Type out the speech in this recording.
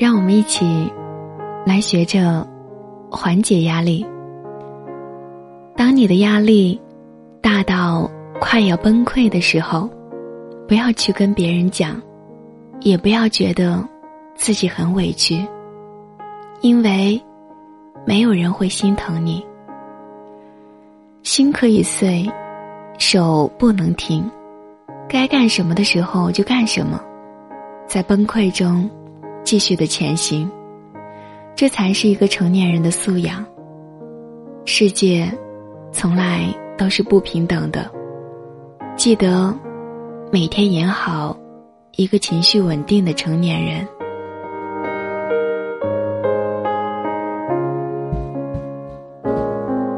让我们一起来学着缓解压力。当你的压力大到快要崩溃的时候，不要去跟别人讲，也不要觉得自己很委屈，因为没有人会心疼你。心可以碎，手不能停，该干什么的时候就干什么，在崩溃中继续的前行，这才是一个成年人的素养。世界从来都是不平等的，记得每天演好一个情绪稳定的成年人。